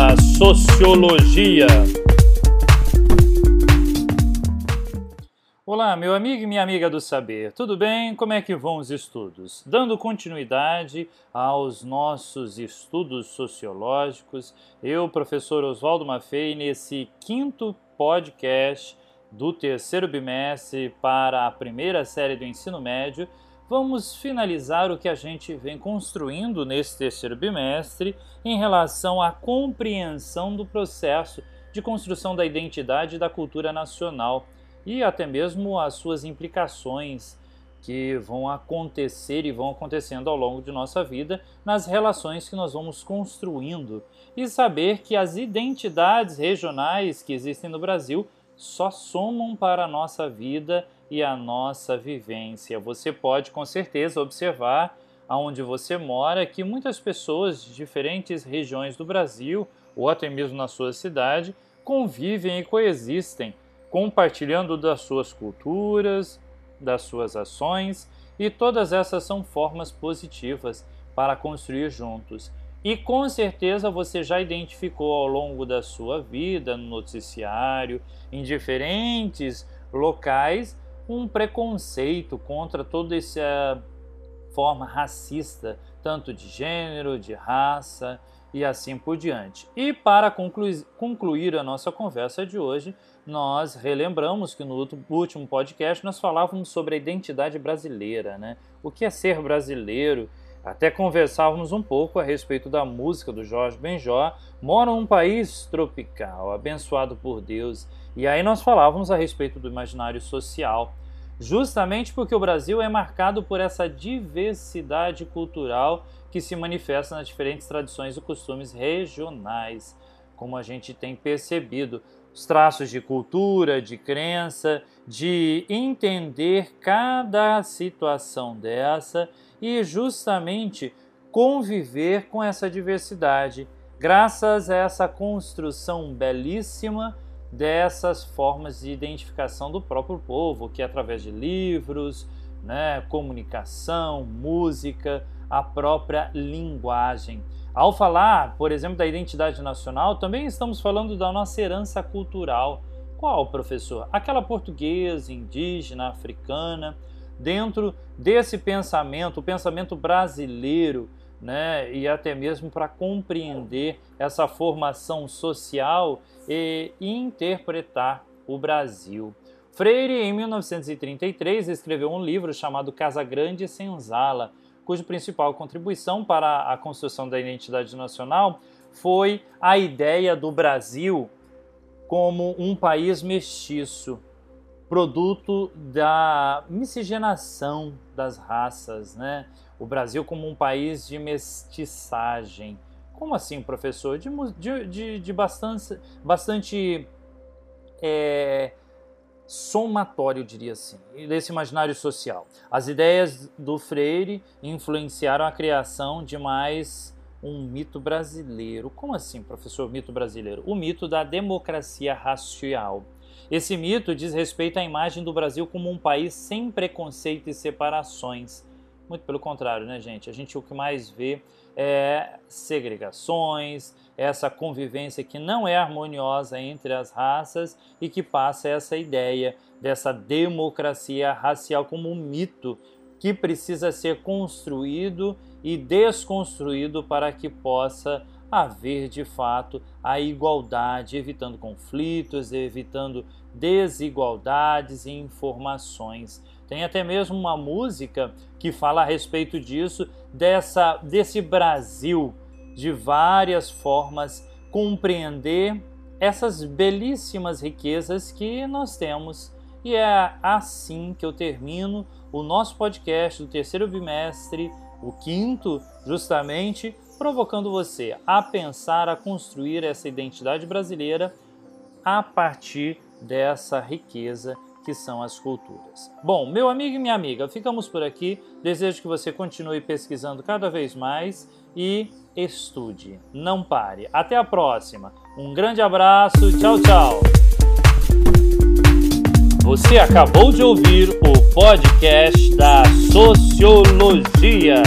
da Sociologia. Olá, meu amigo e minha amiga do saber, tudo bem? Como é que vão os estudos? Dando continuidade aos nossos estudos sociológicos, eu, professor Oswaldo Maffei, nesse quinto podcast do terceiro bimestre para a primeira série do ensino médio, vamos finalizar o que a gente vem construindo nesse terceiro bimestre em relação à compreensão do processo de construção da identidade e da cultura nacional e até mesmo as suas implicações que vão acontecer e vão acontecendo ao longo de nossa vida nas relações que nós vamos construindo. E saber que as identidades regionais que existem no Brasil só somam para a nossa vida e a nossa vivência. Você pode com certeza observar aonde você mora que muitas pessoas de diferentes regiões do Brasil ou até mesmo na sua cidade convivem e coexistem, compartilhando das suas culturas, das suas ações e todas essas são formas positivas para construir juntos. E com certeza você já identificou ao longo da sua vida, no noticiário, em diferentes locais, um preconceito contra toda essa forma racista, tanto de gênero, de raça e assim por diante. E para concluir, a nossa conversa de hoje, nós relembramos que no último podcast nós falávamos sobre a identidade brasileira, né? O que é ser brasileiro? Até conversávamos um pouco a respeito da música do Jorge Benjó, Mora num país tropical, abençoado por Deus. E aí nós falávamos a respeito do imaginário social, justamente porque o Brasil é marcado por essa diversidade cultural que se manifesta nas diferentes tradições e costumes regionais, como a gente tem percebido os traços de cultura, de crença, de entender cada situação dessa e justamente conviver com essa diversidade, graças a essa construção belíssima dessas formas de identificação do próprio povo, que é através de livros, né, comunicação, música, a própria linguagem. Ao falar, por exemplo, da identidade nacional, também estamos falando da nossa herança cultural. Qual, professor? Aquela portuguesa, indígena, africana, dentro desse pensamento, o pensamento brasileiro, né, e até mesmo para compreender essa formação social e interpretar o Brasil. Freire, em 1933, escreveu um livro chamado Casa Grande e Senzala, cuja principal contribuição para a construção da identidade nacional foi a ideia do Brasil como um país mestiço, produto da miscigenação das raças, né? O Brasil como um país de mestiçagem. Como assim, professor? De, de, de bastante, bastante é, somatório, diria assim, desse imaginário social. As ideias do Freire influenciaram a criação de mais um mito brasileiro. Como assim, professor, mito brasileiro? O mito da democracia racial. Esse mito diz respeito à imagem do Brasil como um país sem preconceito e separações. Muito pelo contrário, né, gente? A gente o que mais vê é segregações, essa convivência que não é harmoniosa entre as raças e que passa essa ideia dessa democracia racial como um mito que precisa ser construído e desconstruído para que possa haver de fato a igualdade, evitando conflitos, evitando desigualdades e informações. Tem até mesmo uma música que fala a respeito disso, dessa desse Brasil de várias formas compreender essas belíssimas riquezas que nós temos. E é assim que eu termino o nosso podcast do terceiro bimestre, o quinto, justamente provocando você a pensar, a construir essa identidade brasileira a partir dessa riqueza que são as culturas. Bom, meu amigo e minha amiga, ficamos por aqui. Desejo que você continue pesquisando cada vez mais e estude. Não pare. Até a próxima. Um grande abraço. Tchau, tchau. Você acabou de ouvir o podcast da Sociologia.